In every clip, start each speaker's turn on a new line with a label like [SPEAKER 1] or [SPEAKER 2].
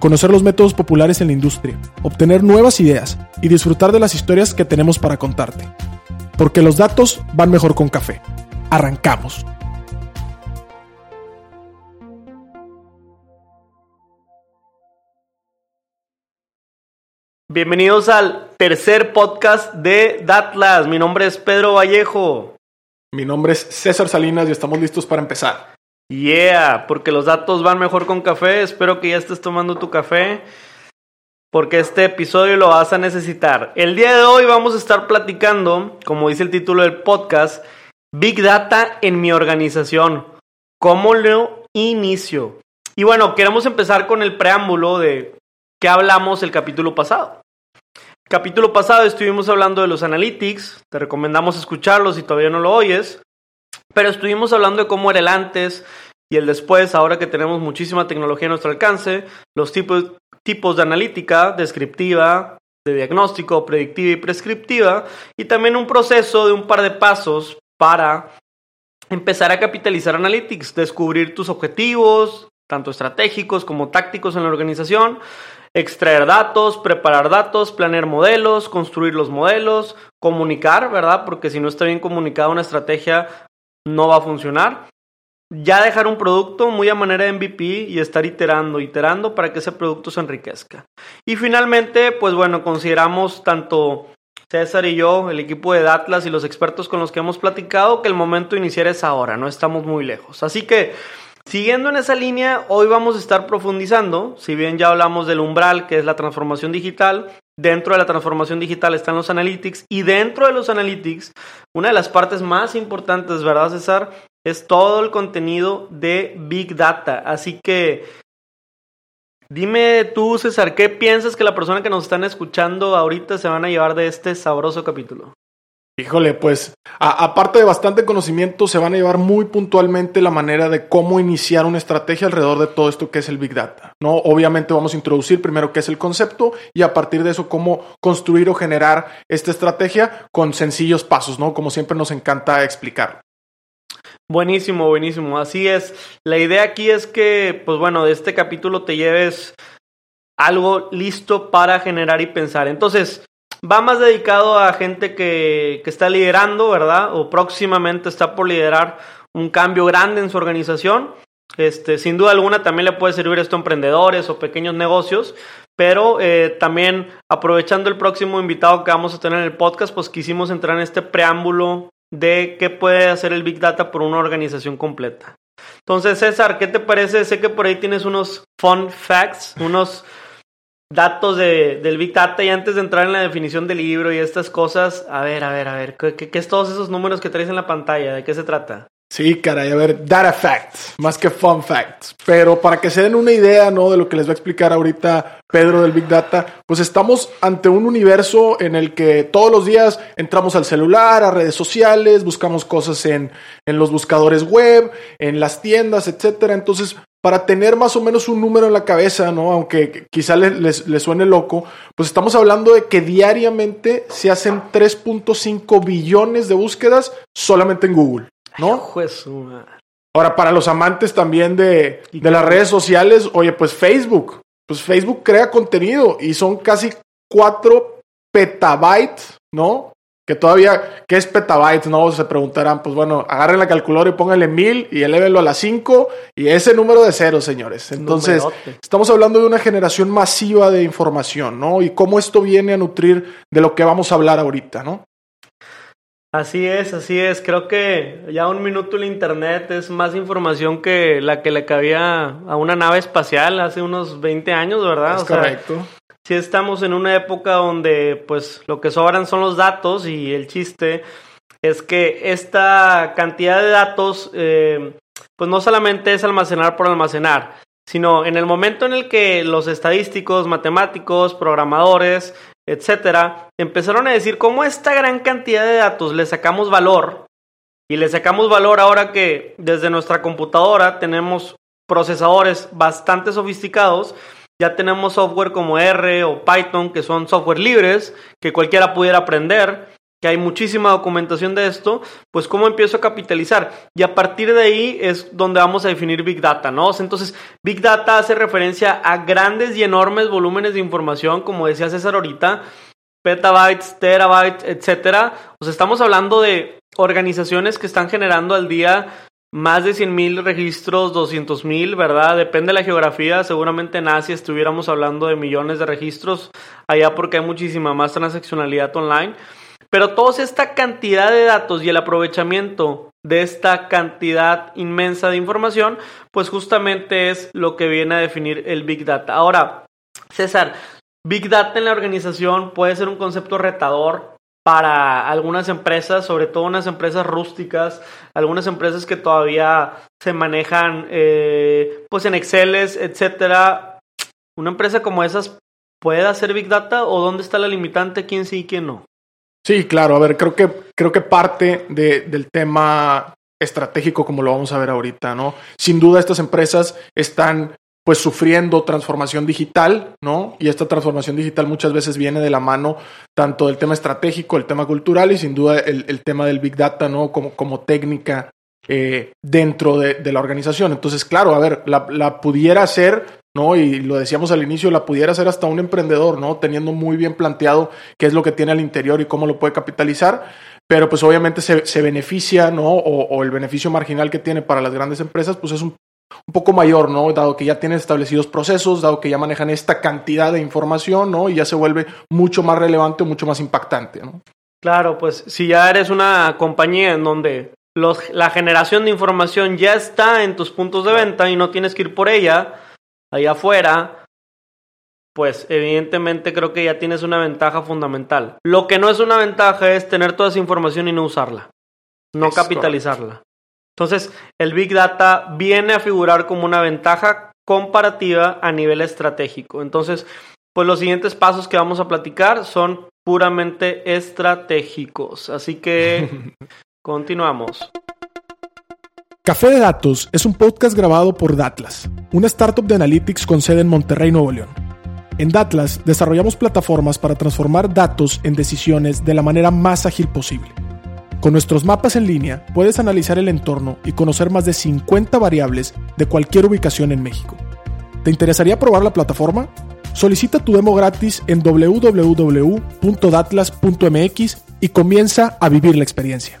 [SPEAKER 1] conocer los métodos populares en la industria, obtener nuevas ideas y disfrutar de las historias que tenemos para contarte. Porque los datos van mejor con café. Arrancamos.
[SPEAKER 2] Bienvenidos al tercer podcast de Datlas. Mi nombre es Pedro Vallejo.
[SPEAKER 1] Mi nombre es César Salinas y estamos listos para empezar.
[SPEAKER 2] Yeah, porque los datos van mejor con café. Espero que ya estés tomando tu café. Porque este episodio lo vas a necesitar. El día de hoy vamos a estar platicando, como dice el título del podcast, Big Data en mi organización. ¿Cómo lo inicio? Y bueno, queremos empezar con el preámbulo de qué hablamos el capítulo pasado. Capítulo pasado estuvimos hablando de los analytics, te recomendamos escucharlos si todavía no lo oyes, pero estuvimos hablando de cómo era el antes y el después, ahora que tenemos muchísima tecnología a nuestro alcance, los tipos, tipos de analítica, descriptiva, de diagnóstico, predictiva y prescriptiva, y también un proceso de un par de pasos para empezar a capitalizar analytics, descubrir tus objetivos, tanto estratégicos como tácticos en la organización, extraer datos, preparar datos, planear modelos, construir los modelos, comunicar, ¿verdad? Porque si no está bien comunicada una estrategia, no va a funcionar. Ya dejar un producto muy a manera de MVP y estar iterando, iterando para que ese producto se enriquezca. Y finalmente, pues bueno, consideramos tanto César y yo, el equipo de Atlas y los expertos con los que hemos platicado, que el momento de iniciar es ahora, no estamos muy lejos. Así que Siguiendo en esa línea, hoy vamos a estar profundizando, si bien ya hablamos del umbral, que es la transformación digital, dentro de la transformación digital están los analytics y dentro de los analytics, una de las partes más importantes, ¿verdad César? Es todo el contenido de Big Data. Así que dime tú, César, ¿qué piensas que la persona que nos están escuchando ahorita se van a llevar de este sabroso capítulo?
[SPEAKER 1] Híjole, pues aparte de bastante conocimiento, se van a llevar muy puntualmente la manera de cómo iniciar una estrategia alrededor de todo esto que es el Big Data. ¿no? Obviamente vamos a introducir primero qué es el concepto y a partir de eso cómo construir o generar esta estrategia con sencillos pasos, ¿no? Como siempre nos encanta explicar.
[SPEAKER 2] Buenísimo, buenísimo. Así es. La idea aquí es que, pues bueno, de este capítulo te lleves algo listo para generar y pensar. Entonces, Va más dedicado a gente que, que está liderando, ¿verdad? O próximamente está por liderar un cambio grande en su organización. Este, sin duda alguna también le puede servir esto a emprendedores o pequeños negocios, pero eh, también aprovechando el próximo invitado que vamos a tener en el podcast, pues quisimos entrar en este preámbulo de qué puede hacer el Big Data por una organización completa. Entonces, César, ¿qué te parece? Sé que por ahí tienes unos fun facts, unos datos de, del Big Data y antes de entrar en la definición del libro y estas cosas, a ver, a ver, a ver, ¿qué, qué, es todos esos números que traes en la pantalla? ¿De qué se trata?
[SPEAKER 1] Sí, caray, a ver, data facts, más que fun facts. Pero para que se den una idea, ¿no? De lo que les va a explicar ahorita Pedro del Big Data, pues estamos ante un universo en el que todos los días entramos al celular, a redes sociales, buscamos cosas en, en los buscadores web, en las tiendas, etcétera. Entonces, para tener más o menos un número en la cabeza, ¿no? Aunque quizá les, suene loco, pues estamos hablando de que diariamente se hacen 3.5 billones de búsquedas solamente en Google, ¿no? Ahora, para los amantes también de, de las redes sociales, oye, pues Facebook, pues Facebook crea contenido y son casi 4 petabytes, ¿no? Que todavía, ¿qué es petabytes? No, se preguntarán, pues bueno, agarren la calculadora y pónganle mil y elévenlo a las cinco y ese número de ceros, señores. Entonces, estamos hablando de una generación masiva de información, ¿no? Y cómo esto viene a nutrir de lo que vamos a hablar ahorita, ¿no?
[SPEAKER 2] Así es, así es. Creo que ya un minuto el Internet es más información que la que le cabía a una nave espacial hace unos 20 años, ¿verdad?
[SPEAKER 1] Es correcto
[SPEAKER 2] si estamos en una época donde pues lo que sobran son los datos y el chiste es que esta cantidad de datos eh, pues no solamente es almacenar por almacenar, sino en el momento en el que los estadísticos, matemáticos, programadores etcétera, empezaron a decir cómo esta gran cantidad de datos le sacamos valor y le sacamos valor ahora que desde nuestra computadora tenemos procesadores bastante sofisticados. Ya tenemos software como R o Python, que son software libres, que cualquiera pudiera aprender, que hay muchísima documentación de esto, pues cómo empiezo a capitalizar. Y a partir de ahí es donde vamos a definir Big Data, ¿no? Entonces, Big Data hace referencia a grandes y enormes volúmenes de información, como decía César ahorita, petabytes, terabytes, etcétera. O sea, estamos hablando de organizaciones que están generando al día más de 100 mil registros, 200 mil, ¿verdad? Depende de la geografía. Seguramente en Asia estuviéramos hablando de millones de registros, allá porque hay muchísima más transaccionalidad online. Pero toda esta cantidad de datos y el aprovechamiento de esta cantidad inmensa de información, pues justamente es lo que viene a definir el Big Data. Ahora, César, Big Data en la organización puede ser un concepto retador para algunas empresas, sobre todo unas empresas rústicas, algunas empresas que todavía se manejan eh, pues en Excel, etcétera. Una empresa como esas puede hacer Big Data o dónde está la limitante, quién sí y quién no.
[SPEAKER 1] Sí, claro. A ver, creo que creo que parte de, del tema estratégico, como lo vamos a ver ahorita, ¿no? Sin duda estas empresas están pues sufriendo transformación digital, ¿no? Y esta transformación digital muchas veces viene de la mano tanto del tema estratégico, el tema cultural y sin duda el, tema del Big Data, ¿no? Como, como técnica eh, dentro de, la organización. Entonces, claro, a ver, la, la, pudiera hacer, ¿no? Y lo decíamos al inicio, la pudiera hacer hasta un emprendedor, ¿no? Teniendo muy bien planteado qué es lo que tiene al interior y cómo lo puede capitalizar. Pero pues obviamente se, se beneficia, ¿no? O, o, el beneficio marginal que tiene para las grandes empresas, pues es un un poco mayor, ¿no? Dado que ya tienen establecidos procesos, dado que ya manejan esta cantidad de información, ¿no? Y ya se vuelve mucho más relevante, mucho más impactante, ¿no?
[SPEAKER 2] Claro, pues si ya eres una compañía en donde los, la generación de información ya está en tus puntos de venta y no tienes que ir por ella allá afuera, pues evidentemente creo que ya tienes una ventaja fundamental. Lo que no es una ventaja es tener toda esa información y no usarla, no capitalizarla. Entonces, el Big Data viene a figurar como una ventaja comparativa a nivel estratégico. Entonces, pues los siguientes pasos que vamos a platicar son puramente estratégicos. Así que continuamos.
[SPEAKER 1] Café de Datos es un podcast grabado por Datlas, una startup de analytics con sede en Monterrey, Nuevo León. En Datlas desarrollamos plataformas para transformar datos en decisiones de la manera más ágil posible. Con nuestros mapas en línea puedes analizar el entorno y conocer más de 50 variables de cualquier ubicación en México. ¿Te interesaría probar la plataforma? Solicita tu demo gratis en www.datlas.mx y comienza a vivir la experiencia.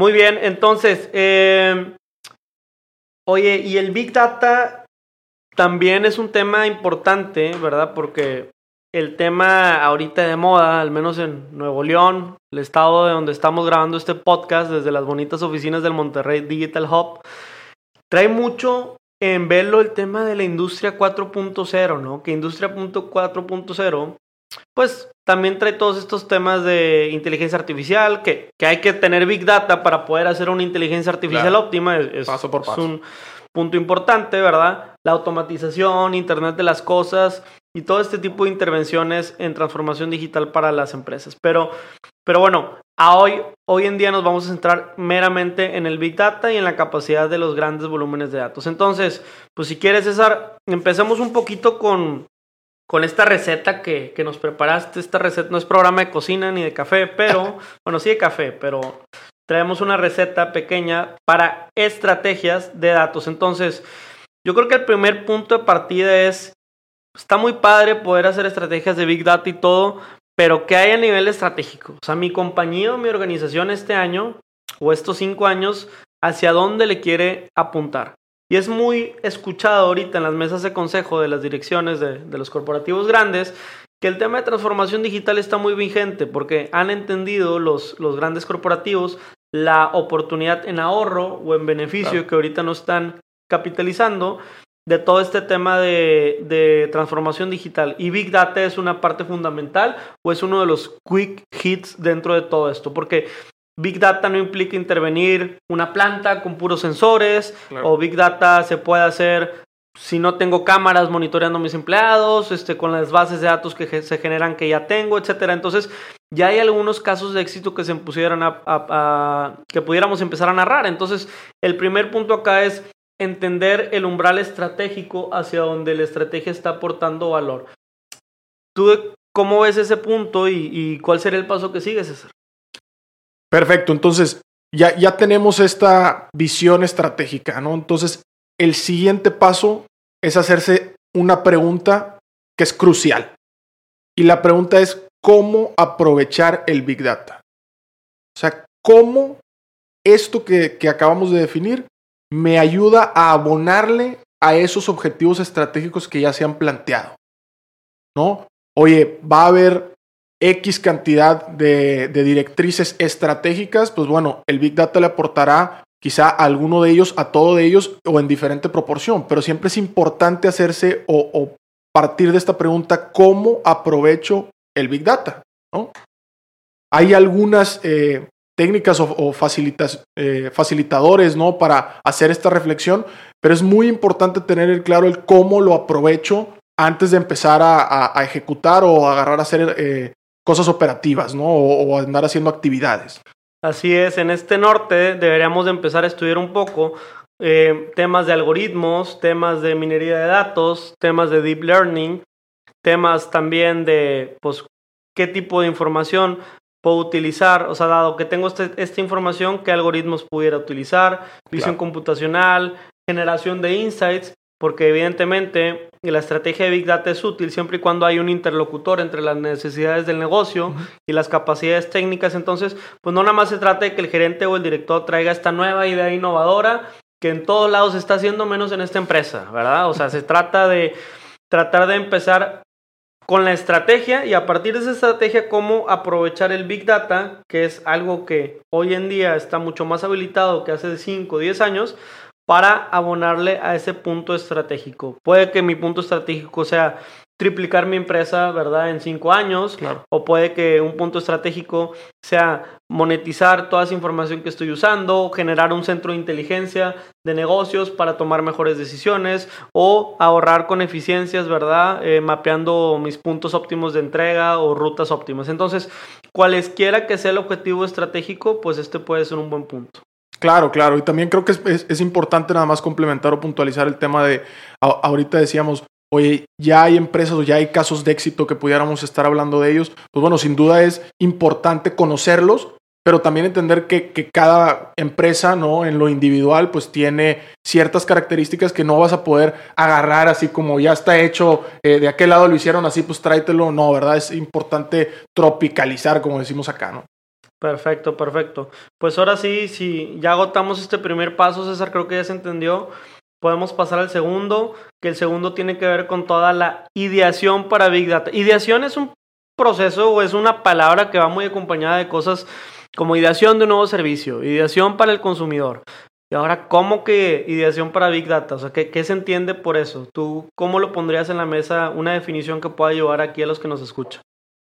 [SPEAKER 2] Muy bien, entonces, eh, oye, y el Big Data también es un tema importante, ¿verdad? Porque el tema ahorita de moda, al menos en Nuevo León, el estado de donde estamos grabando este podcast, desde las bonitas oficinas del Monterrey Digital Hub, trae mucho en verlo el tema de la industria 4.0, ¿no? Que industria 4.0 pues también trae todos estos temas de inteligencia artificial, que, que, hay que tener big data para poder hacer una inteligencia artificial óptima. Es,
[SPEAKER 1] paso por paso.
[SPEAKER 2] un punto importante, ¿verdad? La automatización, Internet de las Cosas y todo este tipo de intervenciones en transformación digital para las empresas. Pero, pero bueno, a hoy, hoy en día nos vamos a centrar meramente en el Big Data y en la capacidad de los grandes volúmenes de datos. Entonces, pues si quieres, César, empecemos un poquito con, con esta receta que, que, nos preparaste. Esta receta no es programa de cocina ni de café, pero, bueno, sí de café, pero traemos una receta pequeña para estrategias de datos. Entonces, yo creo que el primer punto de partida es, está muy padre poder hacer estrategias de Big Data y todo, pero ¿qué hay a nivel estratégico? O sea, mi compañía o mi organización este año o estos cinco años, ¿hacia dónde le quiere apuntar? Y es muy escuchado ahorita en las mesas de consejo de las direcciones de, los corporativos grandes que el tema de transformación digital está muy vigente porque han entendido los, los grandes corporativos la oportunidad en ahorro o en beneficio que ahorita no están capitalizando de todo este tema de, transformación digital. Y Big Data es una parte fundamental o es uno de los quick hits dentro de todo esto. Porque Big Data no implica intervenir una planta con puros sensores o Big Data se puede hacer si no tengo cámaras monitoreando a mis empleados, este, con las bases de datos que se generan que ya tengo, etcétera. Entonces, ya hay algunos casos de éxito que se pusieran a, que pudiéramos empezar a narrar. Entonces, el primer punto acá es entender el umbral estratégico hacia donde la estrategia está aportando valor. ¿Tú cómo ves ese punto y, cuál sería el paso que sigue, César?
[SPEAKER 1] Perfecto, entonces ya, ya tenemos esta visión estratégica, ¿no? Entonces, el siguiente paso es hacerse una pregunta que es crucial. Y la pregunta es, ¿cómo aprovechar el Big Data? O sea, ¿cómo esto que, que acabamos de definir me ayuda a abonarle a esos objetivos estratégicos que ya se han planteado. ¿No? Oye, va a haber X cantidad de, directrices estratégicas, pues bueno, el Big Data le aportará quizá a alguno de ellos, a todo de ellos o en diferente proporción, pero siempre es importante hacerse o, partir de esta pregunta, ¿cómo aprovecho el Big Data? ¿No? Hay algunas eh, técnicas o, eh, facilitadores ¿no? para hacer esta reflexión, pero es muy importante tener el claro el cómo lo aprovecho antes de empezar a, ejecutar o agarrar a hacer eh, cosas operativas ¿no? o, andar haciendo actividades.
[SPEAKER 2] Así es, en este norte deberíamos de empezar a estudiar un poco eh, temas de algoritmos, temas de minería de datos, temas de deep learning, temas también de pues, qué tipo de información puedo utilizar, o sea, dado que tengo este, esta información, qué algoritmos pudiera utilizar, visión computacional, generación de insights, porque evidentemente la estrategia de Big Data es útil siempre y cuando hay un interlocutor entre las necesidades del negocio y las capacidades técnicas. Entonces, pues no nada más se trata de que el gerente o el director traiga esta nueva idea innovadora que en todos lados se está haciendo menos en esta empresa, ¿verdad? O sea, se trata de tratar de empezar con la estrategia y a partir de esa estrategia cómo aprovechar el Big Data, que es algo que hoy en día está mucho más habilitado que hace 5 o 10 años, para abonarle a ese punto estratégico. Puede que mi punto estratégico sea triplicar mi empresa, ¿verdad? En cinco años. O puede que un punto estratégico sea monetizar toda esa información que estoy usando, generar un centro de inteligencia de negocios para tomar mejores decisiones o ahorrar con eficiencias, ¿verdad? Eh, mapeando mis puntos óptimos de entrega o rutas óptimas. Entonces, cualesquiera que sea el objetivo estratégico, pues este puede ser un buen punto.
[SPEAKER 1] Claro, claro. Y también creo que es, importante nada más complementar o puntualizar el tema de, ahorita decíamos, oye, ya hay empresas o ya hay casos de éxito que pudiéramos estar hablando de ellos, pues bueno, sin duda es importante conocerlos, pero también entender que, cada empresa, ¿no? En lo individual, pues tiene ciertas características que no vas a poder agarrar así como ya está hecho, eh, de aquel lado lo hicieron así, pues tráetelo, no, ¿verdad? Es importante tropicalizar, como decimos acá, ¿no?
[SPEAKER 2] Perfecto, perfecto. Pues ahora sí, si ya agotamos este primer paso, César, creo que ya se entendió podemos pasar al segundo, que el segundo tiene que ver con toda la ideación para Big Data. Ideación es un proceso o es una palabra que va muy acompañada de cosas como ideación de un nuevo servicio, ideación para el consumidor. Y ahora, ¿cómo que ideación para Big Data? O sea, ¿qué, ¿qué, se entiende por eso? ¿Tú cómo lo pondrías en la mesa una definición que pueda ayudar aquí a los que nos escuchan?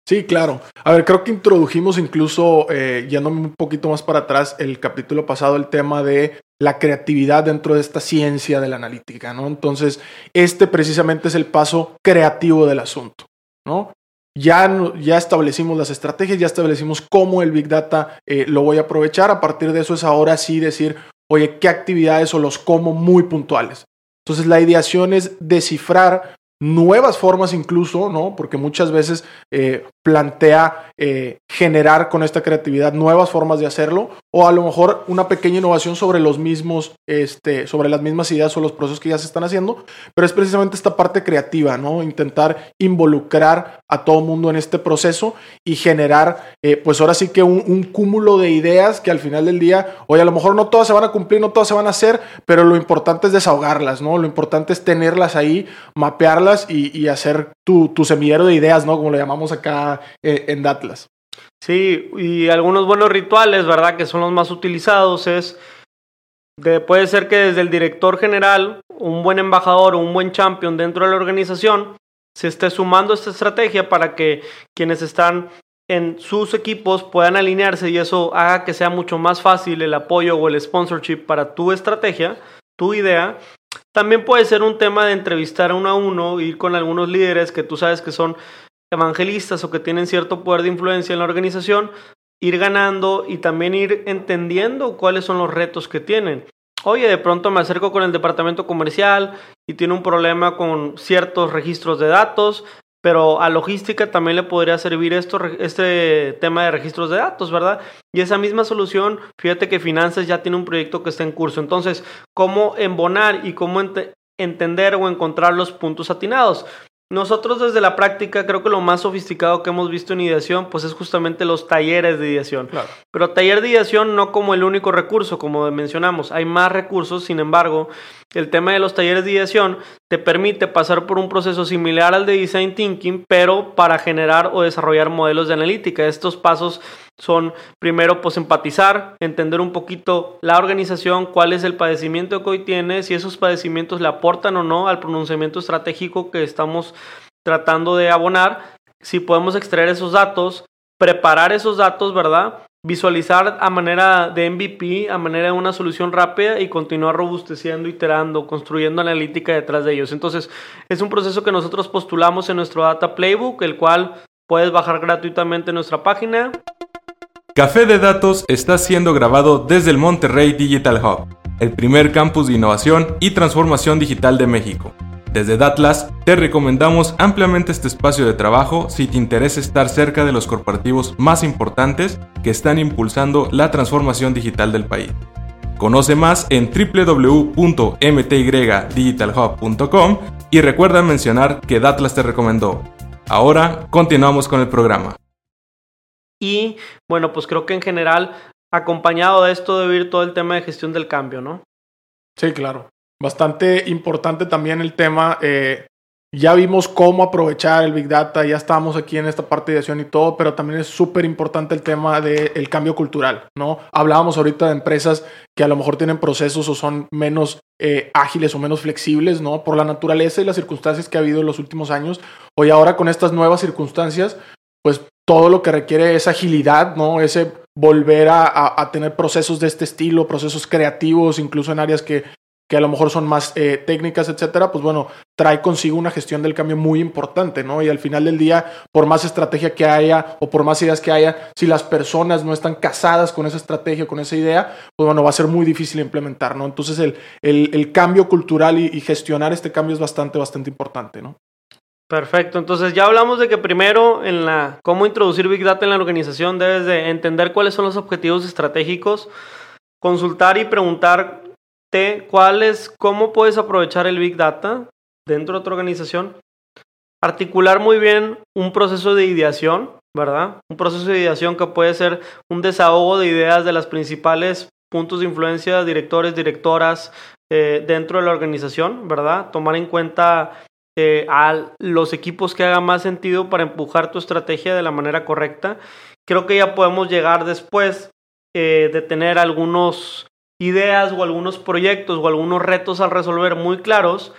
[SPEAKER 1] Sí, claro. A ver, creo que introdujimos incluso, eh, yéndome un poquito más para atrás, el capítulo pasado, el tema de la creatividad dentro de esta ciencia de la analítica, ¿no? Entonces, este precisamente es el paso creativo del asunto, ¿no? ya, ya establecimos las estrategias, ya establecimos cómo el Big Data eh, lo voy a aprovechar. A partir de eso es ahora sí decir, oye, qué actividades o los cómo muy puntuales. Entonces la ideación es descifrar nuevas formas incluso, ¿no? Porque muchas veces eh, plantea eh, generar con esta creatividad nuevas formas de hacerlo o a lo mejor una pequeña innovación sobre los mismos, este, sobre las mismas ideas o los procesos que ya se están haciendo, pero es precisamente esta parte creativa, ¿no? Intentar involucrar a todo mundo en este proceso y generar, eh, pues ahora sí que un, cúmulo de ideas que al final del día, oye, a lo mejor no todas se van a cumplir, no todas se van a hacer, pero lo importante es desahogarlas, ¿no? Lo importante es tenerlas ahí, mapearlas y, y hacer tu, semillero de ideas, ¿no? Como lo llamamos acá eh, en Datlas.
[SPEAKER 2] Sí, y algunos buenos rituales, ¿verdad? Que son los más utilizados es, de, puede ser que desde el director general, un buen embajador o un buen champion dentro de la organización, se esté sumando esta estrategia para que quienes están en sus equipos puedan alinearse y eso haga que sea mucho más fácil el apoyo o el sponsorship para tu estrategia, tu idea. También puede ser un tema de entrevistar uno a uno, ir con algunos líderes que tú sabes que son evangelistas o que tienen cierto poder de influencia en la organización, ir ganando y también ir entendiendo cuáles son los retos que tienen. Oye, de pronto me acerco con el departamento comercial y tiene un problema con ciertos registros de datos, pero a logística también le podría servir esto, este tema de registros de datos, ¿verdad? Y esa misma solución, fíjate que finanzas ya tiene un proyecto que está en curso. Entonces, ¿cómo embonar y cómo entender o encontrar los puntos atinados? Nosotros desde la práctica creo que lo más sofisticado que hemos visto en ideación pues es justamente los talleres de ideación. Pero taller de ideación no como el único recurso, como mencionamos, hay más recursos, sin embargo, el tema de los talleres de ideación te permite pasar por un proceso similar al de design thinking, pero para generar o desarrollar modelos de analítica. Estos pasos son primero pues empatizar, entender un poquito la organización, cuál es el padecimiento que hoy tiene, si esos padecimientos le aportan o no al pronunciamiento estratégico que estamos tratando de abonar, si podemos extraer esos datos, preparar esos datos, ¿verdad? Visualizar a manera de MVP, a manera de una solución rápida y continuar robusteciendo, iterando, construyendo analítica detrás de ellos. Entonces, es un proceso que nosotros postulamos en nuestro Data Playbook, el cual puedes bajar gratuitamente en nuestra página.
[SPEAKER 3] Café de Datos está siendo grabado desde el Monterrey Digital Hub, el primer campus de innovación y transformación digital de México. Desde Datlas te recomendamos ampliamente este espacio de trabajo si te interesa estar cerca de los corporativos más importantes que están impulsando la transformación digital del país. Conoce más en www.mtydigitalhub.com y recuerda mencionar que Datlas te recomendó. Ahora continuamos con el programa.
[SPEAKER 2] Y bueno, pues creo que en general, acompañado de esto, debe ir todo el tema de gestión del cambio, ¿no?
[SPEAKER 1] Sí, claro. Bastante importante también el tema. Eh, ya vimos cómo aprovechar el Big Data, ya estamos aquí en esta parte de acción y todo, pero también es súper importante el tema del cambio cultural, ¿no? Hablábamos ahorita de empresas que a lo mejor tienen procesos o son menos eh, ágiles o menos flexibles, ¿no? Por la naturaleza y las circunstancias que ha habido en los últimos años. Hoy ahora con estas nuevas circunstancias, pues todo lo que requiere es agilidad, ¿no? Ese volver a, tener procesos de este estilo, procesos creativos, incluso en áreas que, que a lo mejor son más eh, técnicas, etcétera, pues bueno, trae consigo una gestión del cambio muy importante, ¿no? Y al final del día, por más estrategia que haya o por más ideas que haya, si las personas no están casadas con esa estrategia, con esa idea, pues bueno, va a ser muy difícil implementar, ¿no? Entonces el, el, cambio cultural y, y gestionar este cambio es bastante, bastante importante, ¿no?
[SPEAKER 2] Perfecto, entonces ya hablamos de que primero en la cómo introducir Big Data en la organización debes de entender cuáles son los objetivos estratégicos, consultar y preguntarte cuáles, cómo puedes aprovechar el Big Data dentro de tu organización, articular muy bien un proceso de ideación, ¿verdad? Un proceso de ideación que puede ser un desahogo de ideas de las principales puntos de influencia, directores, directoras eh, dentro de la organización, ¿verdad? Tomar en cuenta eh, a los equipos que haga más sentido para empujar tu estrategia de la manera correcta. Creo que ya podemos llegar después eh, de tener algunas ideas o algunos proyectos o algunos retos al resolver muy claros.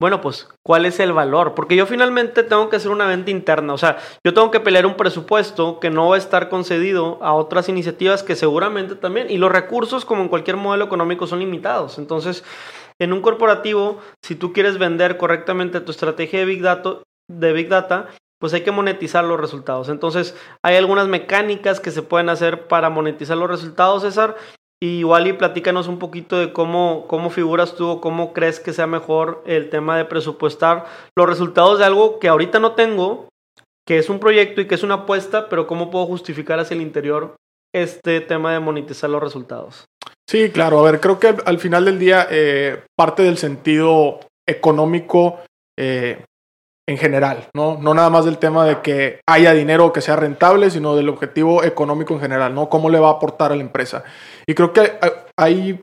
[SPEAKER 2] Bueno, pues, ¿cuál es el valor? Porque yo finalmente tengo que hacer una venta interna. O sea, yo tengo que pelear un presupuesto que no va a estar concedido a otras iniciativas que seguramente también. Y los recursos, como en cualquier modelo económico, son limitados. Entonces, en un corporativo, si tú quieres vender correctamente tu estrategia de Big Data, de Big Data pues hay que monetizar los resultados. Entonces, hay algunas mecánicas que se pueden hacer para monetizar los resultados, César. Y igual y platícanos un poquito de cómo, cómo figuras tú o cómo crees que sea mejor el tema de presupuestar los resultados de algo que ahorita no tengo, que es un proyecto y que es una apuesta, pero cómo puedo justificar hacia el interior este tema de monetizar los resultados.
[SPEAKER 1] Sí, claro. A ver, creo que al final del día eh, parte del sentido económico eh, en general, ¿no? No nada más del tema de que haya dinero que sea rentable, sino del objetivo económico en general, ¿no? Cómo le va a aportar a la empresa. Y creo que hay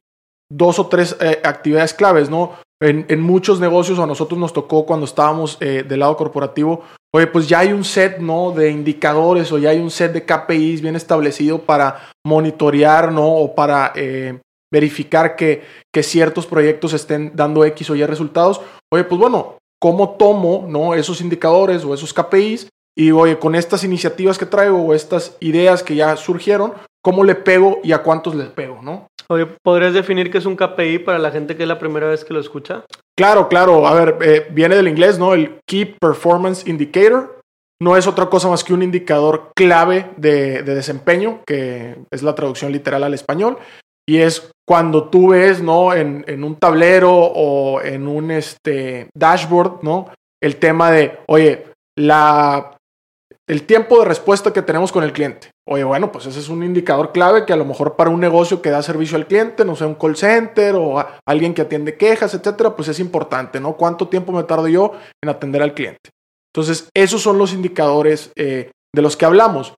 [SPEAKER 1] dos o tres eh, actividades claves, ¿no? En, en, muchos negocios, a nosotros nos tocó cuando estábamos eh, del lado corporativo, oye, pues ya hay un set, ¿no? De indicadores o ya hay un set de KPIs bien establecido para monitorear, ¿no? O para verificar que, que ciertos proyectos estén dando X o Y resultados. Oye, pues bueno, cómo tomo ¿no? esos indicadores o esos KPIs y oye, con estas iniciativas que traigo o estas ideas que ya surgieron, ¿cómo le pego y a cuántos les pego? ¿no?
[SPEAKER 2] Oye, ¿podrías definir qué es un KPI para la gente que es la primera vez que lo escucha?
[SPEAKER 1] Claro, claro. A ver, eh, viene del inglés, ¿no? El Key Performance Indicator. No es otra cosa más que un indicador clave de, de desempeño, que es la traducción literal al español. Y es cuando tú ves, ¿no? En, en, un tablero o en un este, dashboard, ¿no? El tema de, oye, la, el tiempo de respuesta que tenemos con el cliente. Oye, bueno, pues ese es un indicador clave que a lo mejor para un negocio que da servicio al cliente, no sé, un call center o alguien que atiende quejas, etcétera, pues es importante, ¿no? ¿Cuánto tiempo me tardo yo en atender al cliente? Entonces, esos son los indicadores eh, de los que hablamos.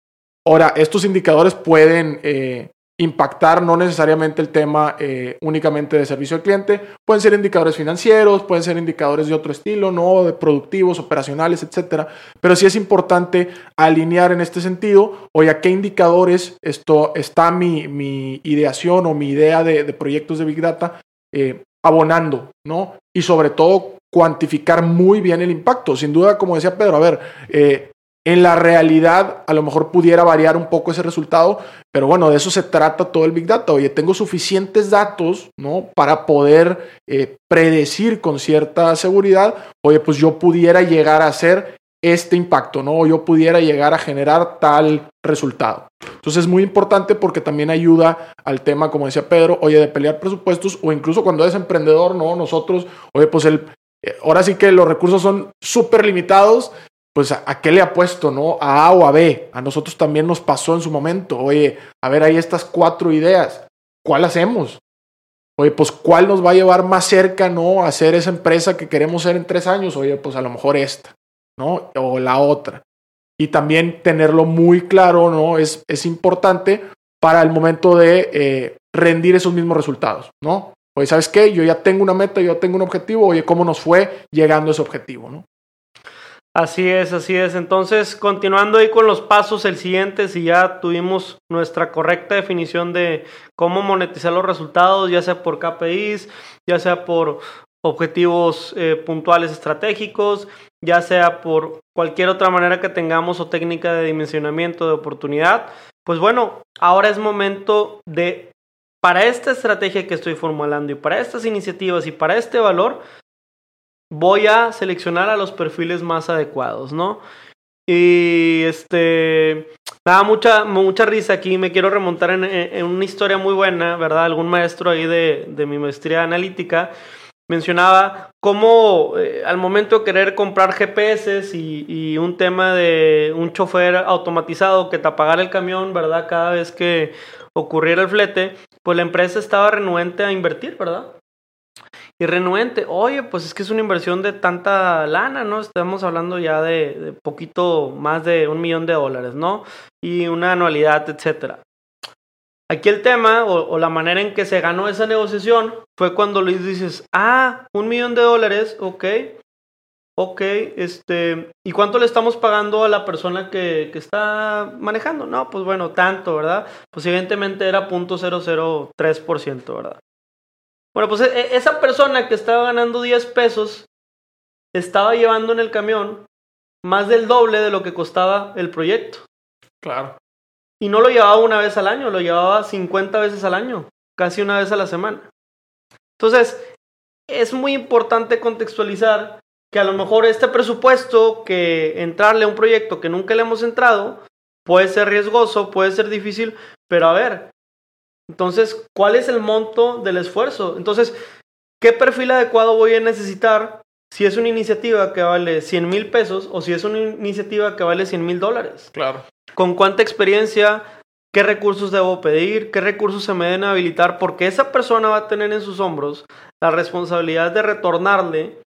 [SPEAKER 1] Ahora, estos indicadores pueden eh, impactar no necesariamente el tema eh, únicamente de servicio al cliente. Pueden ser indicadores financieros, pueden ser indicadores de otro estilo, ¿no? De productivos, operacionales, etcétera. Pero sí es importante alinear en este sentido, oye, a qué indicadores esto, está mi, mi ideación o mi idea de, proyectos de Big Data eh, abonando, ¿no? Y sobre todo cuantificar muy bien el impacto. Sin duda, como decía Pedro, a ver, eh, en la realidad, a lo mejor pudiera variar un poco ese resultado, pero bueno, de eso se trata todo el Big Data. Oye, tengo suficientes datos, ¿no? Para poder eh, predecir con cierta seguridad, oye, pues yo pudiera llegar a hacer este impacto, ¿no? O yo pudiera llegar a generar tal resultado. Entonces es muy importante porque también ayuda al tema, como decía Pedro, oye, de pelear presupuestos o incluso cuando eres emprendedor, ¿no? Nosotros, oye, pues el, eh, ahora sí que los recursos son súper limitados pues a, qué le ha puesto, ¿no? A A o a B. A nosotros también nos pasó en su momento. Oye, a ver, hay estas cuatro ideas. ¿Cuál hacemos? Oye, pues cuál nos va a llevar más cerca, ¿no? A ser esa empresa que queremos ser en tres años. Oye, pues a lo mejor esta, ¿no? O la otra. Y también tenerlo muy claro, ¿no? Es, es importante para el momento de eh, rendir esos mismos resultados, ¿no? Oye, ¿sabes qué? Yo ya tengo una meta, yo ya tengo un objetivo. Oye, ¿cómo nos fue llegando a ese objetivo, ¿no?
[SPEAKER 2] Así es, así es. Entonces, continuando ahí con los pasos, el siguiente, si ya tuvimos nuestra correcta definición de cómo monetizar los resultados, ya sea por KPIs, ya sea por objetivos eh, puntuales estratégicos, ya sea por cualquier otra manera que tengamos o técnica de dimensionamiento de oportunidad, pues bueno, ahora es momento de, para esta estrategia que estoy formulando y para estas iniciativas y para este valor, voy a seleccionar a los perfiles más adecuados, ¿no? Y este, nada, mucha, mucha risa aquí. Me quiero remontar en, una historia muy buena, ¿verdad? Algún maestro ahí de, mi maestría analítica mencionaba cómo eh, al momento de querer comprar GPS y, y, un tema de un chofer automatizado que te apagara el camión, ¿verdad? Cada vez que ocurriera el flete, pues la empresa estaba renuente a invertir, ¿verdad? Renuente. Oye, pues es que es una inversión de tanta lana, ¿no? Estamos hablando ya de, poquito más de un millón de dólares, ¿no? Y una anualidad, etcétera. Aquí el tema o, la manera en que se ganó esa negociación fue cuando Luis dices, ah, un millón de dólares, ok, ok, este, ¿y cuánto le estamos pagando a la persona que, está manejando? No, pues bueno, tanto, ¿verdad? Pues evidentemente era .003%, ¿verdad? Bueno, pues e, esa persona que estaba ganando 10 pesos estaba llevando en el camión más del doble de lo que costaba el proyecto.
[SPEAKER 1] Claro.
[SPEAKER 2] Y no lo llevaba una vez al año, lo llevaba 50 veces al año, casi una vez a la semana. Entonces, es muy importante contextualizar que a lo mejor este presupuesto, que entrarle a un proyecto que nunca le hemos entrado, puede ser riesgoso, puede ser difícil, pero a ver, entonces, ¿cuál es el monto del esfuerzo? Entonces, ¿qué perfil adecuado voy a necesitar si es una iniciativa que vale 100 mil pesos o si es una iniciativa que vale 100 mil dólares?
[SPEAKER 1] Claro.
[SPEAKER 2] ¿Con cuánta experiencia? ¿Qué recursos debo pedir? ¿Qué recursos se me deben habilitar? Porque esa persona va a tener en sus hombros la responsabilidad de retornarle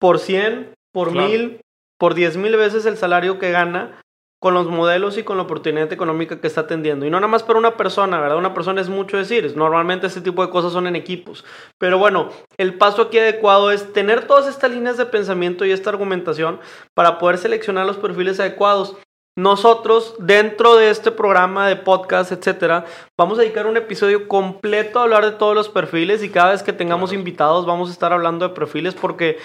[SPEAKER 2] por 100, por 1000, por 10 mil veces el salario que gana con los modelos y con la oportunidad económica que está atendiendo. Y no nada más para una persona, ¿verdad? Una persona es mucho decir. Normalmente este tipo de cosas son en equipos. Pero bueno, el paso aquí adecuado es tener todas estas líneas de pensamiento y esta argumentación para poder seleccionar los perfiles adecuados. Nosotros, dentro de este programa de podcast, etcétera, vamos a dedicar un episodio completo a hablar de todos los perfiles y cada vez que tengamos invitados vamos a estar hablando de perfiles porque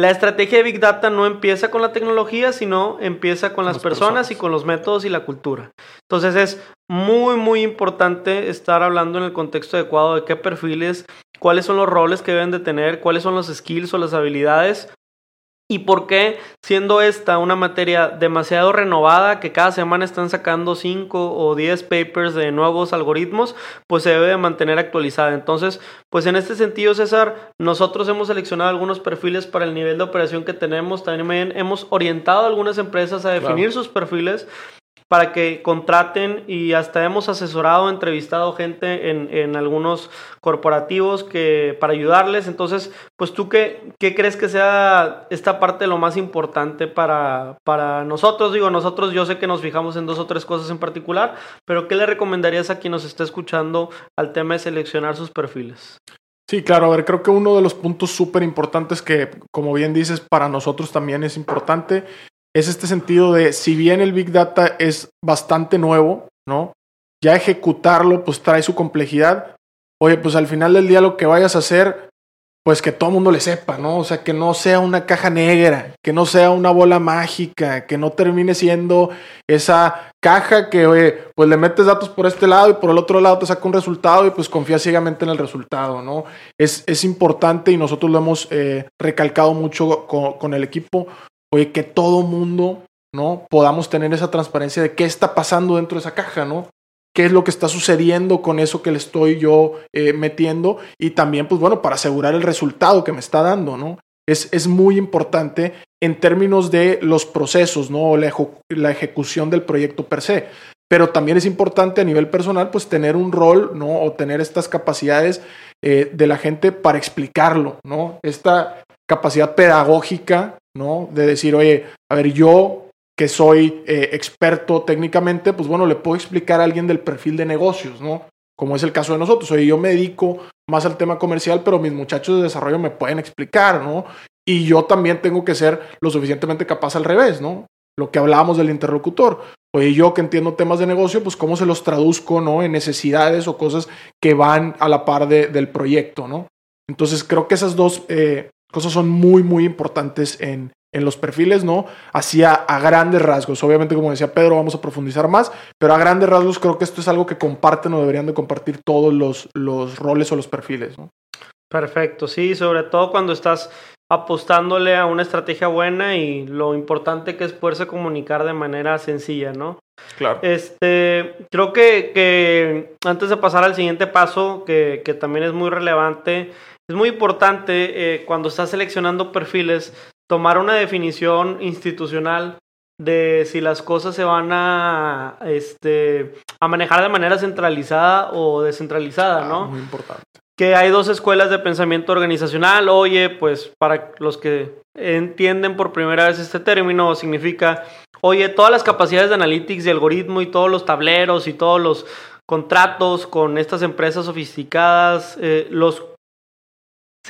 [SPEAKER 2] la estrategia de Big Data no empieza con la tecnología, sino empieza con las, personas, y con los métodos y la cultura. Entonces es muy, muy importante estar hablando en el contexto adecuado de qué perfiles, cuáles son los roles que deben de tener, cuáles son los skills o las habilidades ¿Y por qué, siendo esta una materia demasiado renovada, que cada semana están sacando 5 o 10 papers de nuevos algoritmos, pues se debe de mantener actualizada? Entonces, pues en este sentido, César, nosotros hemos seleccionado algunos perfiles para el nivel de operación que tenemos. También hemos orientado a algunas empresas a definir sus perfiles para que contraten y hasta hemos asesorado, entrevistado gente en, en, algunos corporativos que, para ayudarles. Entonces, pues tú qué, qué crees que sea esta parte lo más importante para, para nosotros? Digo, nosotros yo sé que nos fijamos en dos o tres cosas en particular, pero ¿qué le recomendarías a quien nos está escuchando al tema de seleccionar sus perfiles?
[SPEAKER 1] Sí, claro, a ver, creo que uno de los puntos súper importantes que, como bien dices, para nosotros también es importante es este sentido de, si bien el Big Data es bastante nuevo, ¿no? Ya ejecutarlo, pues trae su complejidad. Oye, pues al final del día lo que vayas a hacer, pues que todo mundo le sepa, ¿no? O sea, que no sea una caja negra, que no sea una bola mágica, que no termine siendo esa caja que, oye, pues le metes datos por este lado y por el otro lado te saca un resultado y pues confías ciegamente en el resultado, ¿no? Es, es importante y nosotros lo hemos eh, recalcado mucho con el equipo, oye, que todo mundo, ¿no? Podamos tener esa transparencia de qué está pasando dentro de esa caja, ¿no? qué es lo que está sucediendo con eso que le estoy yo eh, metiendo y también, pues bueno, para asegurar el resultado que me está dando, ¿no? Es, es muy importante en términos de los procesos, ¿no? La, ejecución del proyecto per se. Pero también es importante a nivel personal, pues tener un rol, ¿no? O tener estas capacidades eh, de la gente para explicarlo, ¿no? Esta capacidad pedagógica ¿no? De decir, oye, a ver, yo que soy eh, experto técnicamente, pues bueno, le puedo explicar a alguien del perfil de negocios, ¿no? Como es el caso de nosotros. Oye, yo me dedico más al tema comercial, pero mis muchachos de desarrollo me pueden explicar, ¿no? Y yo también tengo que ser lo suficientemente capaz al revés, ¿no? Lo que hablábamos del interlocutor. Oye, yo que entiendo temas de negocio, pues cómo se los traduzco, ¿no? En necesidades o cosas que van a la par del proyecto, ¿no? Entonces creo que esas dos eh, cosas son muy, muy importantes en, en los perfiles, ¿no? Así a, grandes rasgos. Obviamente, como decía Pedro, vamos a profundizar más, pero a grandes rasgos creo que esto es algo que comparten o deberían de compartir todos los, los roles o los perfiles, ¿no?
[SPEAKER 2] Perfecto, sí, sobre todo cuando estás apostándole a una estrategia buena y lo importante que es poderse comunicar de manera sencilla, ¿no?
[SPEAKER 1] Claro.
[SPEAKER 2] Este, creo que, que antes de pasar al siguiente paso, que, que también es muy relevante, es muy importante eh, cuando estás seleccionando perfiles tomar una definición institucional de si las cosas se van a, este, a manejar de manera centralizada o descentralizada, ¿no?
[SPEAKER 1] Ah, muy importante.
[SPEAKER 2] Que hay dos escuelas de pensamiento organizacional. Oye, pues para los que entienden por primera vez este término, significa, oye, todas las capacidades de analytics y algoritmo y todos los tableros y todos los contratos con estas empresas sofisticadas, eh, los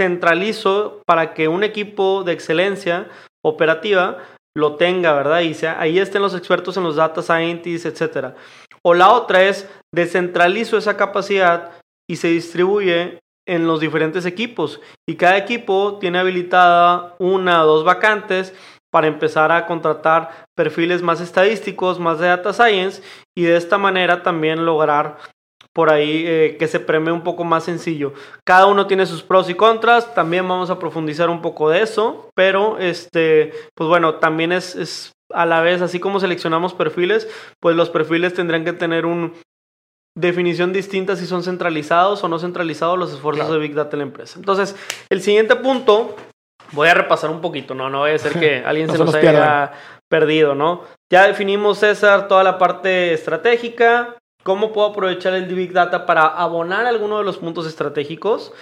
[SPEAKER 2] centralizo para que un equipo de excelencia operativa lo tenga, ¿verdad? Y sea, ahí estén los expertos en los data scientists, etc. O la otra es descentralizo esa capacidad y se distribuye en los diferentes equipos. Y cada equipo tiene habilitada una o dos vacantes para empezar a contratar perfiles más estadísticos, más de data science y de esta manera también lograr por ahí eh, que se premie un poco más sencillo. Cada uno tiene sus pros y contras, también vamos a profundizar un poco de eso, pero este, pues bueno, también es, es a la vez, así como seleccionamos perfiles, pues los perfiles tendrán que tener una definición distinta si son centralizados o no centralizados los esfuerzos de Big Data en la empresa. Entonces, el siguiente punto, voy a repasar un poquito, no, no vaya a ser que alguien se nos, haya perdido, ¿no? Ya definimos, César, toda la parte estratégica, cómo puedo aprovechar el Big Data para abonar alguno de los puntos estratégicos.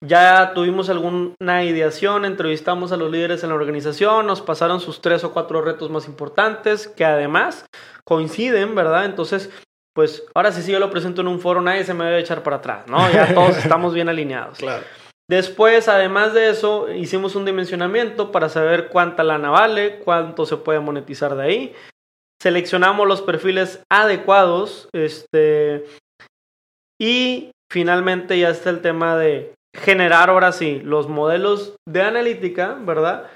[SPEAKER 2] Ya tuvimos alguna ideación, entrevistamos a los líderes en la organización, nos pasaron sus tres o cuatro retos más importantes, que además coinciden, ¿verdad? Entonces, pues ahora sí, si yo lo presento en un foro, nadie se me debe echar para atrás, ¿no? Ya todos estamos bien alineados.
[SPEAKER 1] Claro.
[SPEAKER 2] Después, además de eso, hicimos un dimensionamiento para saber cuánta lana vale, cuánto se puede monetizar de ahí. Seleccionamos los perfiles adecuados, este, y finalmente ya está el tema de generar ahora sí los modelos de analítica, ¿verdad?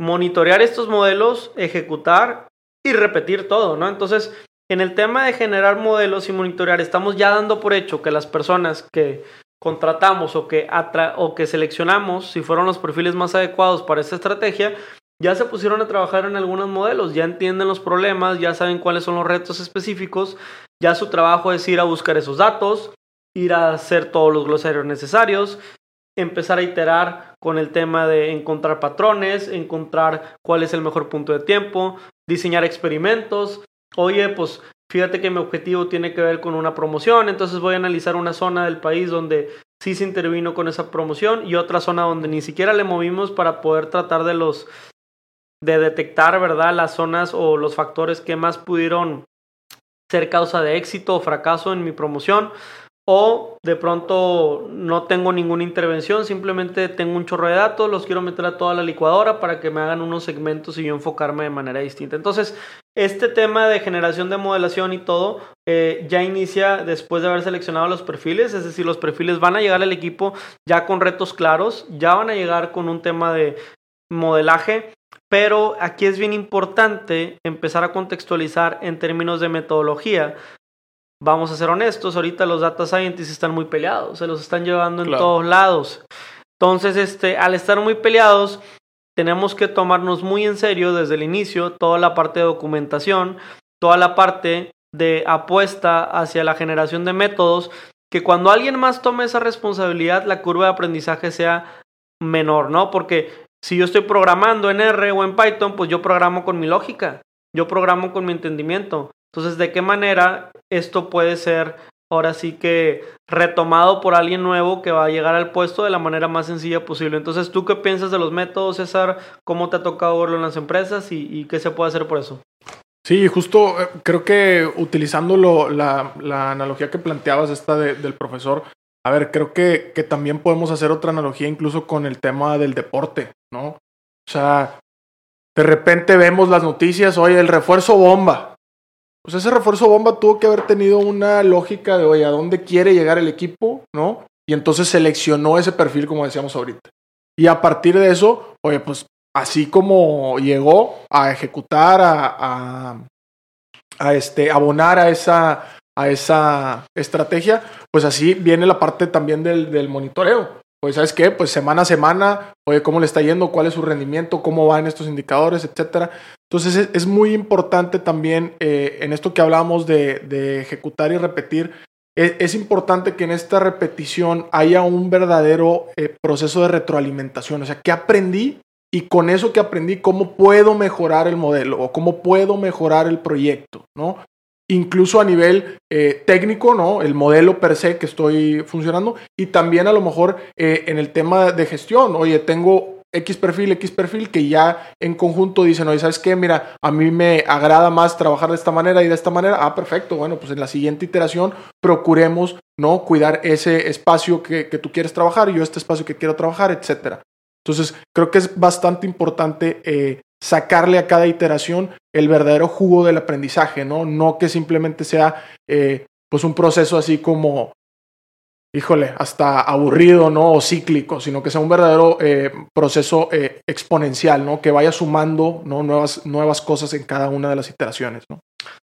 [SPEAKER 2] Monitorear estos modelos, ejecutar y repetir todo, ¿no? Entonces, en el tema de generar modelos y monitorear, estamos ya dando por hecho que las personas que contratamos o que, o que seleccionamos, si fueron los perfiles más adecuados para esta estrategia, ya se pusieron a trabajar en algunos modelos, ya entienden los problemas, ya saben cuáles son los retos específicos, ya su trabajo es ir a buscar esos datos, ir a hacer todos los glosarios necesarios, empezar a iterar con el tema de encontrar patrones, encontrar cuál es el mejor punto de tiempo, diseñar experimentos. Oye, pues fíjate que mi objetivo tiene que ver con una promoción, entonces voy a analizar una zona del país donde sí se intervino con esa promoción y otra zona donde ni siquiera le movimos para poder tratar de los de detectar, ¿verdad? Las zonas o los factores que más pudieron ser causa de éxito o fracaso en mi promoción o de pronto no tengo ninguna intervención, simplemente tengo un chorro de datos, los quiero meter a toda la licuadora para que me hagan unos segmentos y yo enfocarme de manera distinta. Entonces, este tema de generación de modelación y todo eh, ya inicia después de haber seleccionado los perfiles, es decir, los perfiles van a llegar al equipo ya con retos claros, ya van a llegar con un tema de modelaje pero aquí es bien importante empezar a contextualizar en términos de metodología, vamos a ser honestos, ahorita los data scientists están muy peleados, se los están llevando en todos lados. Entonces, este, al estar muy peleados, tenemos que tomarnos muy en serio desde el inicio toda la parte de documentación, toda la parte de apuesta hacia la generación de métodos, que cuando alguien más tome esa responsabilidad, la curva de aprendizaje sea menor, ¿no? Porque si yo estoy programando en R o en Python, pues yo programo con mi lógica, yo programo con mi entendimiento. Entonces, ¿de qué manera esto puede ser ahora sí que retomado por alguien nuevo que va a llegar al puesto de la manera más sencilla posible? Entonces, ¿tú qué piensas de los métodos, César? ¿Cómo te ha tocado verlo en las empresas y, qué se puede hacer por eso?
[SPEAKER 1] Sí, justo eh, creo que utilizando la, analogía que planteabas, esta del profesor, a ver, creo que, que también podemos hacer otra analogía incluso con el tema del deporte, ¿no? O sea, de repente vemos las noticias, oye, el refuerzo bomba, pues ese refuerzo bomba tuvo que haber tenido una lógica de, oye, ¿a dónde quiere llegar el equipo? ¿No? Y entonces seleccionó ese perfil, como decíamos ahorita. Y a partir de eso, oye, pues así como llegó a ejecutar, a, a, este, abonar a esa, a esa estrategia, pues así viene la parte también del, del monitoreo. Oye, ¿sabes qué? Pues semana a semana, oye, ¿cómo le está yendo? ¿Cuál es su rendimiento? ¿Cómo van estos indicadores? Etcétera. Entonces es, muy importante también eh, en esto que hablábamos de, ejecutar y repetir, e, es, importante que en esta repetición haya un verdadero eh, proceso de retroalimentación. O sea, ¿qué aprendí? Y con eso que aprendí, ¿cómo puedo mejorar el modelo o cómo puedo mejorar el proyecto? ¿no? Incluso a nivel eh, técnico, ¿no? El modelo per se que estoy funcionando. Y también a lo mejor en el tema de gestión. Oye, tengo X perfil, X perfil, que ya en conjunto dicen, oye, ¿sabes qué? Mira, a mí me agrada más trabajar de esta manera y de esta manera. Ah, perfecto. Bueno, pues en la siguiente iteración procuremos, ¿no? Cuidar ese espacio que, tú quieres trabajar, yo este espacio que quiero trabajar, etcétera. Entonces, creo que es bastante importante eh, sacarle a cada iteración el verdadero jugo del aprendizaje, ¿no? No que simplemente sea, eh, pues un proceso así como híjole, hasta aburrido, ¿no? O cíclico, sino que sea un verdadero eh, proceso eh, exponencial, ¿no? Que vaya sumando, ¿no? Nuevas, nuevas cosas en cada una de las iteraciones, ¿no?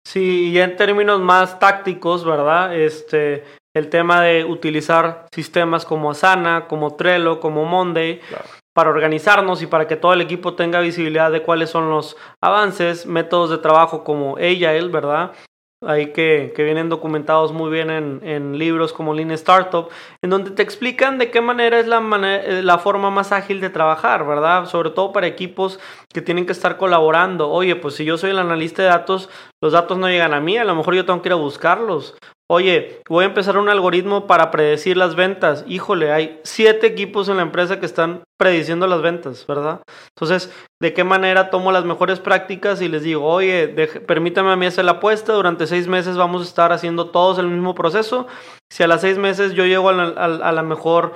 [SPEAKER 2] Sí, y en términos más tácticos, ¿verdad? Este, el tema de utilizar sistemas como Asana, como Trello, como Monday, para organizarnos y para que todo el equipo tenga visibilidad de cuáles son los avances, métodos de trabajo como Agile, ¿verdad? ahí que, que, vienen documentados muy bien en, en, libros como Lean Startup, en donde te explican de qué manera es la, eh, la forma más ágil de trabajar, ¿verdad? Sobre todo para equipos que tienen que estar colaborando. Oye, pues si yo soy el analista de datos, los datos no llegan a mí, a lo mejor yo tengo que ir a buscarlos. Oye, voy a empezar un algoritmo para predecir las ventas. Híjole, hay siete equipos en la empresa que están prediciendo las ventas, ¿verdad? Entonces, ¿de qué manera tomo las mejores prácticas y les digo, oye, permítame a mí hacer la apuesta, durante seis meses vamos a estar haciendo todos el mismo proceso. Si a las seis meses yo llego a la, a la mejor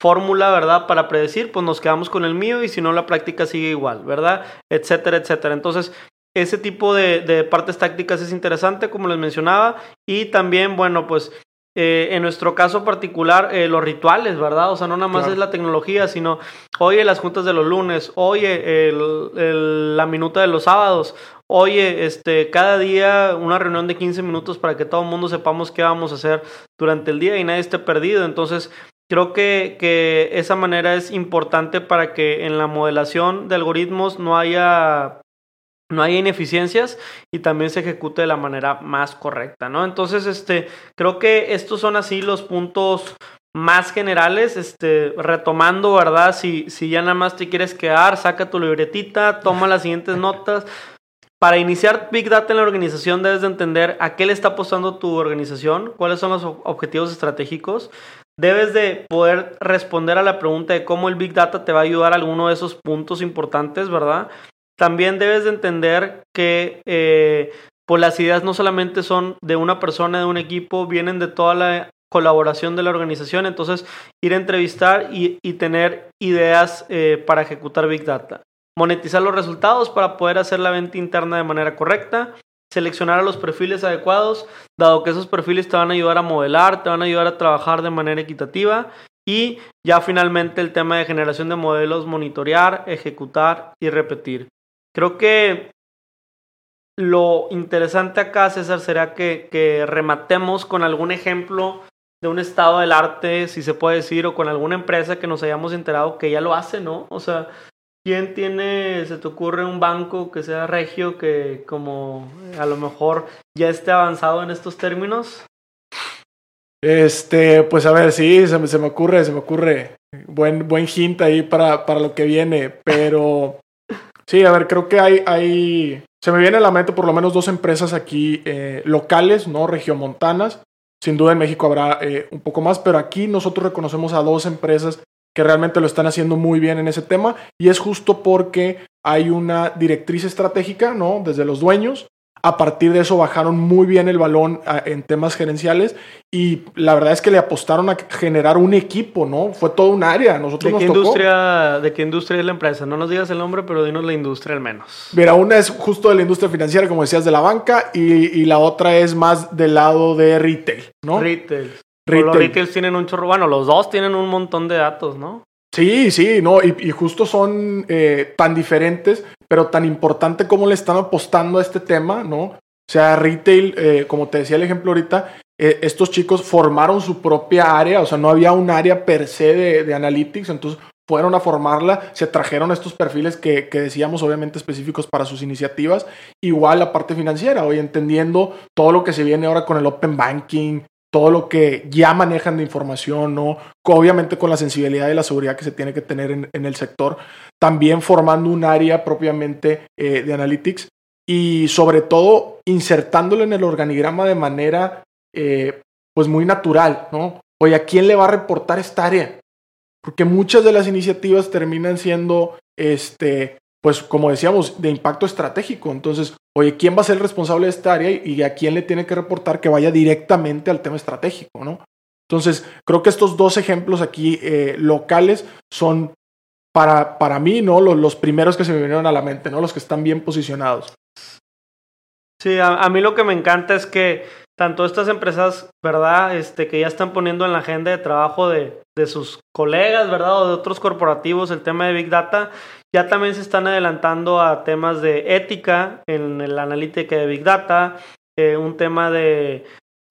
[SPEAKER 2] fórmula, ¿verdad? Para predecir, pues nos quedamos con el mío y si no la práctica sigue igual, ¿verdad? Etcétera, etcétera. Entonces, ese tipo de, partes tácticas es interesante, como les mencionaba. Y también, bueno, pues eh, en nuestro caso particular, eh, los rituales, ¿verdad? O sea, no nada más es la tecnología, sino, oye, las juntas de los lunes, oye, la minuta de los sábados, oye, este, cada día una reunión de 15 minutos para que todo el mundo sepamos qué vamos a hacer durante el día y nadie esté perdido. Entonces, creo que, que esa manera es importante para que en la modelación de algoritmos no haya no haya ineficiencias y también se ejecute de la manera más correcta, ¿no? Entonces, este, creo que estos son así los puntos más generales, este, retomando, ¿verdad? Si, si ya nada más te quieres quedar, saca tu libretita, toma las siguientes notas. Para iniciar Big Data en la organización debes de entender a qué le está apostando tu organización, cuáles son los objetivos estratégicos. Debes de poder responder a la pregunta de cómo el Big Data te va a ayudar a alguno de esos puntos importantes, ¿verdad? También debes de entender que eh, pues las ideas no solamente son de una persona, de un equipo, vienen de toda la colaboración de la organización, entonces ir a entrevistar y, tener ideas eh, para ejecutar Big Data. Monetizar los resultados para poder hacer la venta interna de manera correcta, seleccionar a los perfiles adecuados, dado que esos perfiles te van a ayudar a modelar, te van a ayudar a trabajar de manera equitativa y ya finalmente el tema de generación de modelos, monitorear, ejecutar y repetir. Creo que lo interesante acá, César, será que, rematemos con algún ejemplo de un estado del arte, si se puede decir, o con alguna empresa que nos hayamos enterado que ya lo hace, ¿no? O sea, ¿quién tiene, se te ocurre un banco que sea regio, que como a lo mejor ya esté avanzado en estos términos?
[SPEAKER 1] Este, pues a ver, sí, se me, se me ocurre, se me ocurre. Buen, buen hint ahí para, para lo que viene, pero Sí, a ver, creo que hay, hay, se me viene a la mente por lo menos dos empresas aquí eh, locales, ¿no? Regiomontanas. Sin duda en México habrá eh, un poco más, pero aquí nosotros reconocemos a dos empresas que realmente lo están haciendo muy bien en ese tema y es justo porque hay una directriz estratégica, ¿no? Desde los dueños a partir de eso bajaron muy bien el balón ah, en temas gerenciales y la verdad es que le apostaron a generar un equipo, ¿no? Fue todo un área. Nosotros
[SPEAKER 2] ¿De qué, industria, ¿De qué industria es la empresa? No nos digas el nombre, pero dinos la industria al menos.
[SPEAKER 1] Mira, una es justo de la industria financiera, como decías, de la banca y, la otra es más del lado de retail, ¿no?
[SPEAKER 2] Retail. retail. Los retails tienen un chorro, bueno, los dos tienen un montón de datos, ¿no?
[SPEAKER 1] Sí, sí, no, y, justo son eh, tan diferentes, pero tan importante como le están apostando a este tema, ¿no? O sea, retail, eh, como te decía el ejemplo ahorita, eh, estos chicos formaron su propia área, o sea, no había un área per se de, de analytics, entonces fueron a formarla, se trajeron estos perfiles que, que, decíamos obviamente específicos para sus iniciativas, igual la parte financiera, hoy entendiendo todo lo que se viene ahora con el open banking, todo lo que ya manejan de información, ¿no? Obviamente con la sensibilidad y la seguridad que se tiene que tener en, el sector, también formando un área propiamente eh, de analytics y sobre todo insertándolo en el organigrama de manera eh, pues muy natural, ¿no? Oye, ¿a quién le va a reportar esta área? Porque muchas de las iniciativas terminan siendo este, pues como decíamos, de impacto estratégico. Entonces, oye, ¿quién va a ser el responsable de esta área y a quién le tiene que reportar que vaya directamente al tema estratégico, ¿no? Entonces, creo que estos dos ejemplos aquí eh, locales son para, para mí, ¿no? Los, los, primeros que se me vinieron a la mente, ¿no? Los que están bien posicionados.
[SPEAKER 2] Sí, a, mí lo que me encanta es que tanto estas empresas, ¿verdad? Este, que ya están poniendo en la agenda de trabajo de, de sus colegas, ¿verdad? O de otros corporativos el tema de Big Data, ya también se están adelantando a temas de ética en la analítica de Big Data, eh, un tema de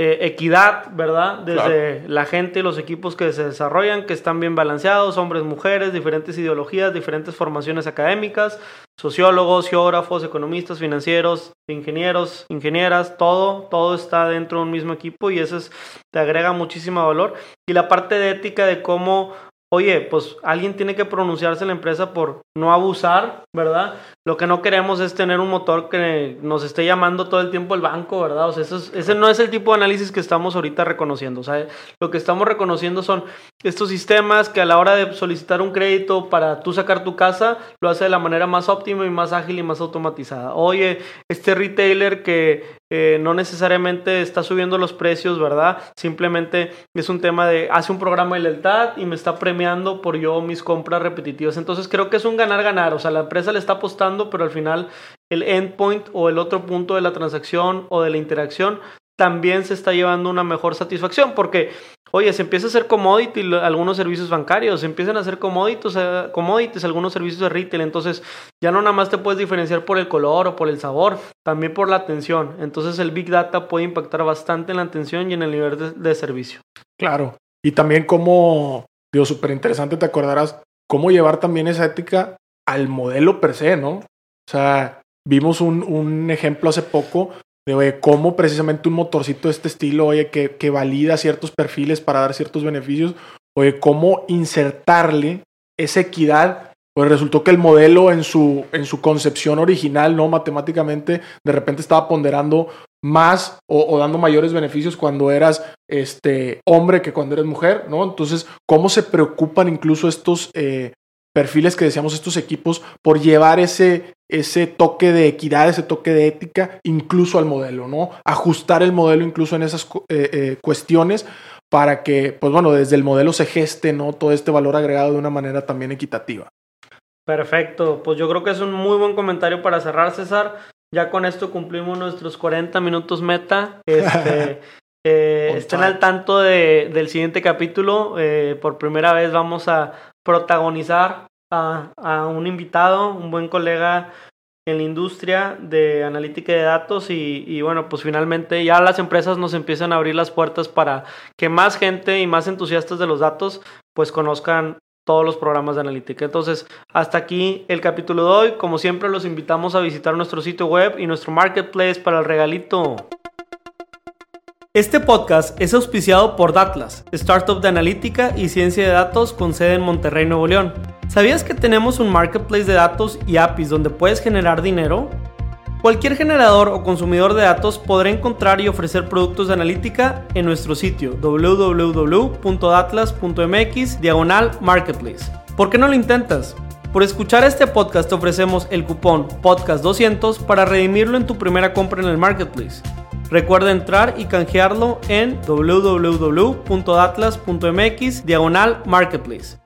[SPEAKER 2] eh, equidad, ¿verdad? Desde la gente y los equipos que se desarrollan, que están bien balanceados, hombres, mujeres, diferentes ideologías, diferentes formaciones académicas, sociólogos, geógrafos, economistas, financieros, ingenieros, ingenieras, todo, todo está dentro de un mismo equipo y eso es, te agrega muchísimo valor. Y la parte de ética de cómo oye, pues alguien tiene que pronunciarse en la empresa por no abusar, ¿verdad? Lo que no queremos es tener un motor que nos esté llamando todo el tiempo el banco, ¿verdad? O sea, ese no es el tipo de análisis que estamos ahorita reconociendo. O sea, lo que estamos reconociendo son estos sistemas que a la hora de solicitar un crédito para tú sacar tu casa, lo hace de la manera más óptima y más ágil y más automatizada. Oye, este retailer que eh, no necesariamente está subiendo los precios, ¿verdad? Simplemente es un tema de hace un programa de lealtad y me está premiando por yo mis compras repetitivas. Entonces creo que es un ganar-ganar. O sea, la empresa le está apostando, pero al final el endpoint o el otro punto de la transacción o de la interacción también se está llevando una mejor satisfacción porque Oye, se empieza a hacer commodity algunos servicios bancarios, se empiezan a hacer commodities, eh, commodities algunos servicios de retail, entonces ya no nada más te puedes diferenciar por el color o por el sabor, también por la atención. Entonces el Big Data puede impactar bastante en la atención y en el nivel de, servicio.
[SPEAKER 1] Claro, y también como, digo, súper interesante, te acordarás, cómo llevar también esa ética al modelo per se, ¿no? O sea, vimos un ejemplo hace poco de cómo precisamente un motorcito de este estilo, oye, que, que valida ciertos perfiles para dar ciertos beneficios, oye, cómo insertarle esa equidad pues resultó que el modelo en su, en su concepción original, no matemáticamente, de repente estaba ponderando más o, dando mayores beneficios cuando eras este, hombre que cuando eres mujer, ¿no? Entonces, ¿cómo se preocupan incluso estos eh, perfiles que decíamos, estos equipos, por llevar ese, ese toque de equidad, ese toque de ética, incluso al modelo, ¿no? Ajustar el modelo incluso en esas eh, eh, cuestiones para que, pues bueno, desde el modelo se geste, ¿no? Todo este valor agregado de una manera también equitativa.
[SPEAKER 2] Perfecto, pues yo creo que es un muy buen comentario para cerrar, César. Ya con esto cumplimos nuestros 40 minutos meta. Este, eh, estén al tanto de, del siguiente capítulo. por primera vez vamos a protagonizar a, un invitado, un buen colega en la industria de analítica de datos y, bueno, pues finalmente ya las empresas nos empiezan a abrir las puertas para que más gente y más entusiastas de los datos pues conozcan todos los programas de analítica. Entonces, hasta aquí el capítulo de hoy. Como siempre, los invitamos a visitar nuestro sitio web y nuestro marketplace para el regalito. Este podcast es auspiciado por Datlas, startup de analítica y ciencia de datos con sede en Monterrey, Nuevo León. ¿Sabías que tenemos un marketplace de datos y APIs donde puedes generar dinero? Cualquier generador o consumidor de datos podrá encontrar y ofrecer productos de analítica en nuestro sitio www.datlas.mx diagonal marketplace. ¿Por qué no lo intentas? Por escuchar este podcast te ofrecemos el cupón podcast200 para redimirlo en tu primera compra en el marketplace. Recuerda entrar y canjearlo en www.atlas.mx diagonal marketplace.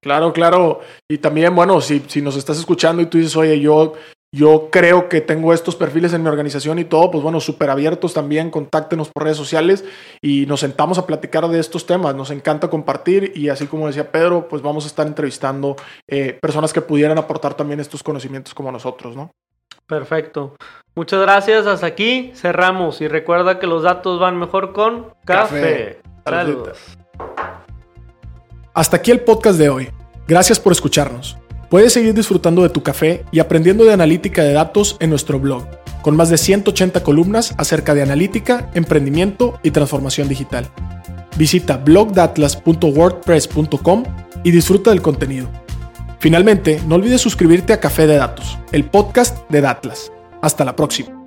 [SPEAKER 1] Claro, claro. Y también, bueno, si, si nos estás escuchando y tú dices, oye, yo, yo creo que tengo estos perfiles en mi organización y todo, pues bueno, súper abiertos también, contáctenos por redes sociales y nos sentamos a platicar de estos temas. Nos encanta compartir y así como decía Pedro, pues vamos a estar entrevistando eh, personas que pudieran aportar también estos conocimientos como nosotros, ¿no?
[SPEAKER 2] Perfecto. Muchas gracias. Hasta aquí cerramos. Y recuerda que los datos van mejor con café. Saludos.
[SPEAKER 1] Hasta aquí el podcast de hoy. Gracias por escucharnos. Puedes seguir disfrutando de tu café y aprendiendo de analítica de datos en nuestro blog, con más de 180 columnas acerca de analítica, emprendimiento y transformación digital. Visita blogdatlas.wordpress.com y disfruta del contenido. Finalmente, no olvides suscribirte a Café de Datos, el podcast de Datlas. Hasta la próxima.